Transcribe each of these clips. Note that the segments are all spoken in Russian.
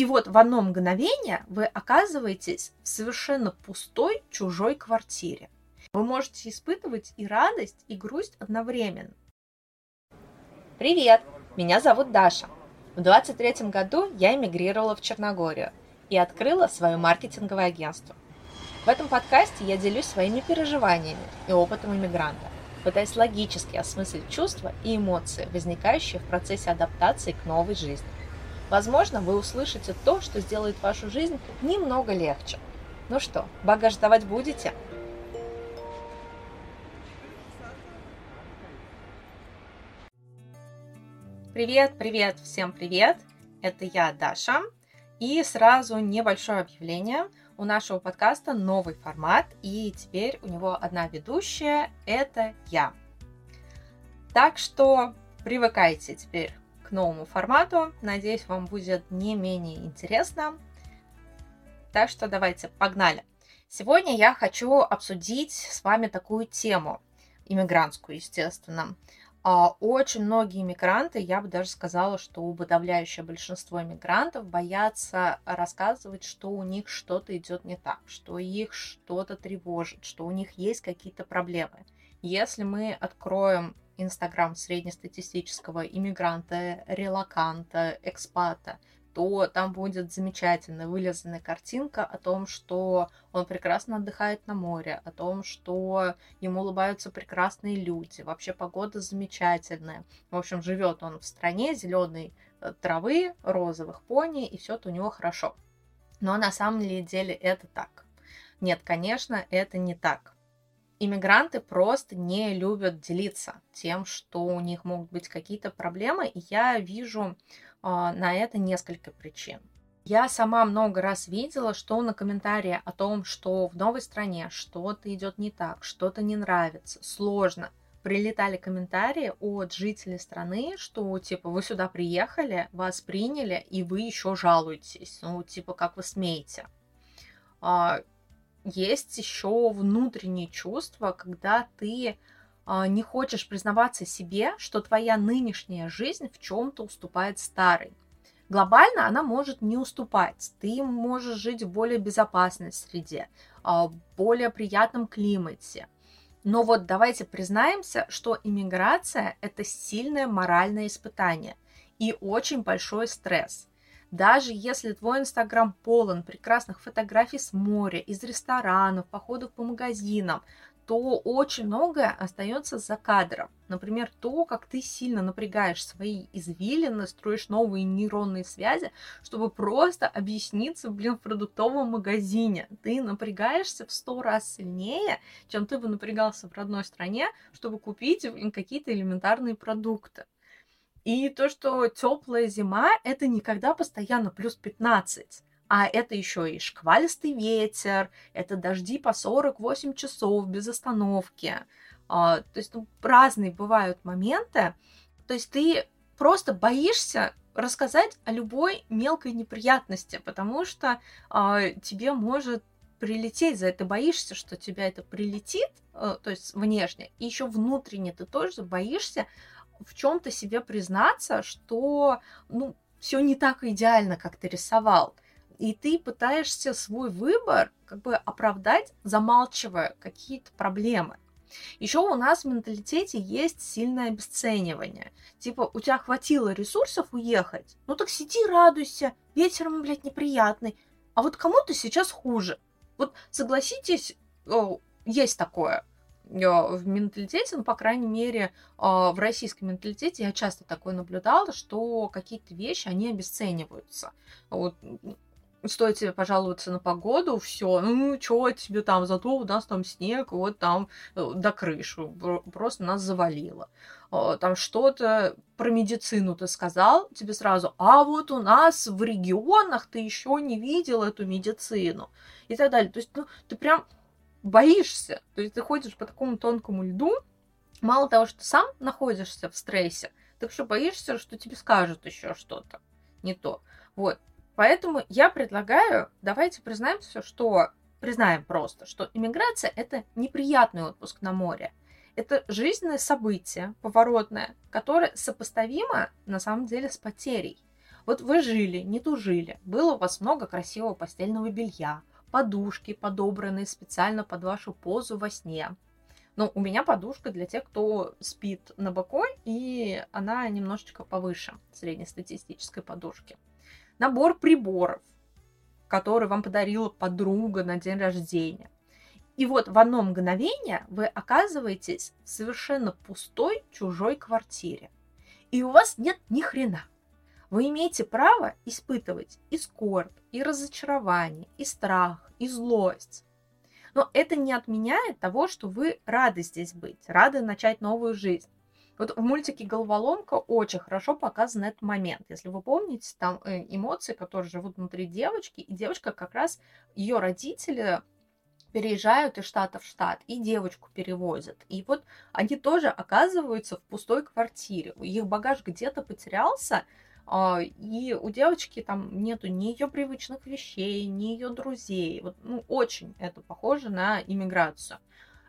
И вот в одно мгновение вы оказываетесь в совершенно пустой чужой квартире. Вы можете испытывать и радость, и грусть одновременно. Привет! Меня зовут Даша. В 23 году я эмигрировала в Черногорию и открыла свое маркетинговое агентство. В этом подкасте я делюсь своими переживаниями и опытом иммигранта, пытаясь логически осмыслить чувства и эмоции, возникающие в процессе адаптации к новой жизни. Возможно, вы услышите то, что сделает вашу жизнь немного легче. Ну что, багаж давать будете? Привет, привет, всем привет! Это я, Даша. И сразу небольшое объявление. У нашего подкаста новый формат, и теперь у него одна ведущая – это я. Так что привыкайте теперь новому формату. Надеюсь, вам будет не менее интересно. Так что давайте, погнали. Сегодня я хочу обсудить с вами такую тему, иммигрантскую, естественно. А, очень многие иммигранты, я бы даже сказала, что подавляющее большинство иммигрантов боятся рассказывать, что у них что-то идет не так, что их что-то тревожит, что у них есть какие-то проблемы. Если мы откроем Инстаграм среднестатистического иммигранта, релаканта, экспата, то там будет замечательная вылезанная картинка о том, что он прекрасно отдыхает на море, о том, что ему улыбаются прекрасные люди, вообще погода замечательная. В общем, живет он в стране зеленой э, травы, розовых пони, и все у него хорошо. Но на самом деле это так. Нет, конечно, это не так иммигранты просто не любят делиться тем, что у них могут быть какие-то проблемы, и я вижу э, на это несколько причин. Я сама много раз видела, что на комментарии о том, что в новой стране что-то идет не так, что-то не нравится, сложно, прилетали комментарии от жителей страны, что типа вы сюда приехали, вас приняли, и вы еще жалуетесь. Ну, типа, как вы смеете. А, есть еще внутренние чувства, когда ты э, не хочешь признаваться себе, что твоя нынешняя жизнь в чем-то уступает старой. Глобально она может не уступать. Ты можешь жить в более безопасной среде, э, более приятном климате. Но вот давайте признаемся, что иммиграция – это сильное моральное испытание и очень большой стресс – даже если твой инстаграм полон прекрасных фотографий с моря, из ресторанов, походов по магазинам, то очень многое остается за кадром. Например, то, как ты сильно напрягаешь свои извилины, строишь новые нейронные связи, чтобы просто объясниться, блин, в продуктовом магазине. Ты напрягаешься в сто раз сильнее, чем ты бы напрягался в родной стране, чтобы купить какие-то элементарные продукты. И то, что теплая зима, это никогда постоянно плюс 15. А это еще и шквалистый ветер, это дожди по 48 часов без остановки. А, то есть ну, разные бывают моменты. То есть ты просто боишься рассказать о любой мелкой неприятности, потому что а, тебе может прилететь за это, боишься, что тебя это прилетит, а, то есть внешне, и еще внутренне ты тоже боишься в чем-то себе признаться, что, ну, все не так идеально, как ты рисовал. И ты пытаешься свой выбор как бы оправдать, замалчивая какие-то проблемы. Еще у нас в менталитете есть сильное обесценивание. Типа, у тебя хватило ресурсов уехать, ну так сиди, радуйся, ветером, блядь, неприятный. А вот кому-то сейчас хуже. Вот согласитесь, есть такое. Э, в менталитете, ну, по крайней мере, а, в российском менталитете я часто такое наблюдала, что какие-то вещи, они обесцениваются. Вот стоит тебе пожаловаться на погоду, все, ну, что тебе там, зато у нас там снег, вот там э, до крыши, просто нас завалило. А, там что-то про медицину ты сказал, тебе сразу, а вот у нас в регионах ты еще не видел эту медицину и так далее. То есть, ну, ты прям боишься. То есть ты ходишь по такому тонкому льду, мало того, что сам находишься в стрессе, так что боишься, что тебе скажут еще что-то не то. Вот. Поэтому я предлагаю, давайте признаемся, что признаем просто, что иммиграция это неприятный отпуск на море. Это жизненное событие, поворотное, которое сопоставимо на самом деле с потерей. Вот вы жили, не тужили, было у вас много красивого постельного белья, подушки, подобранные специально под вашу позу во сне. Ну, у меня подушка для тех, кто спит на боку, и она немножечко повыше среднестатистической подушки. Набор приборов, который вам подарила подруга на день рождения. И вот в одно мгновение вы оказываетесь в совершенно пустой чужой квартире. И у вас нет ни хрена. Вы имеете право испытывать и скорбь, и разочарование, и страх, и злость. Но это не отменяет того, что вы рады здесь быть, рады начать новую жизнь. Вот в мультике «Головоломка» очень хорошо показан этот момент. Если вы помните, там э, эмоции, которые живут внутри девочки, и девочка как раз, ее родители переезжают из штата в штат, и девочку перевозят. И вот они тоже оказываются в пустой квартире. Их багаж где-то потерялся, и у девочки там нету ни ее привычных вещей, ни ее друзей. Вот, ну, очень это похоже на иммиграцию.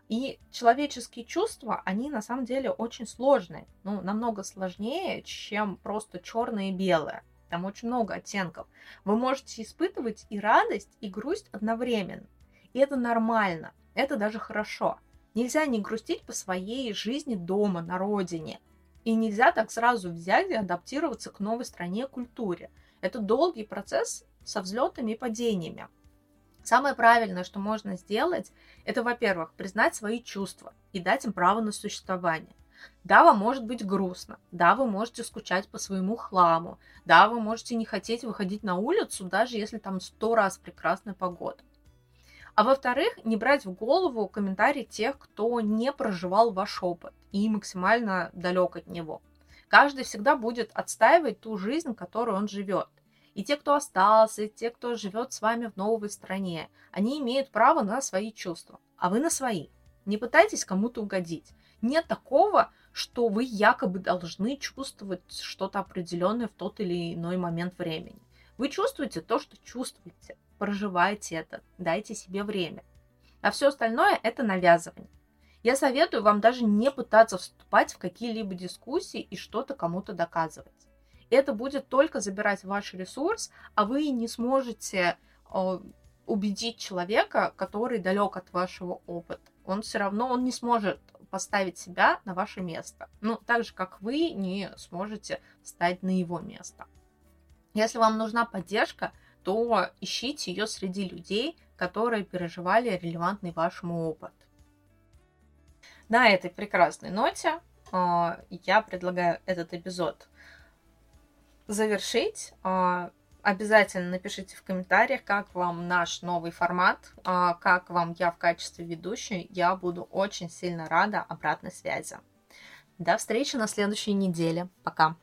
И человеческие чувства, они на самом деле очень сложные. Ну, намного сложнее, чем просто черное и белое. Там очень много оттенков. Вы можете испытывать и радость, и грусть одновременно. И это нормально. Это даже хорошо. Нельзя не грустить по своей жизни дома, на родине – и нельзя так сразу взять и адаптироваться к новой стране культуре. Это долгий процесс со взлетами и падениями. Самое правильное, что можно сделать, это, во-первых, признать свои чувства и дать им право на существование. Да, вам может быть грустно, да, вы можете скучать по своему хламу, да, вы можете не хотеть выходить на улицу, даже если там сто раз прекрасная погода. А во-вторых, не брать в голову комментарии тех, кто не проживал ваш опыт и максимально далек от него. Каждый всегда будет отстаивать ту жизнь, которую он живет. И те, кто остался, и те, кто живет с вами в новой стране, они имеют право на свои чувства, а вы на свои. Не пытайтесь кому-то угодить. Нет такого, что вы якобы должны чувствовать что-то определенное в тот или иной момент времени. Вы чувствуете то, что чувствуете проживайте это, дайте себе время. А все остальное это навязывание. Я советую вам даже не пытаться вступать в какие-либо дискуссии и что-то кому-то доказывать. Это будет только забирать ваш ресурс, а вы не сможете э, убедить человека, который далек от вашего опыта. Он все равно он не сможет поставить себя на ваше место. Ну, так же, как вы не сможете встать на его место. Если вам нужна поддержка, то ищите ее среди людей, которые переживали релевантный вашему опыт. На этой прекрасной ноте э, я предлагаю этот эпизод завершить. Э, обязательно напишите в комментариях, как вам наш новый формат, э, как вам я в качестве ведущей. Я буду очень сильно рада обратной связи. До встречи на следующей неделе. Пока.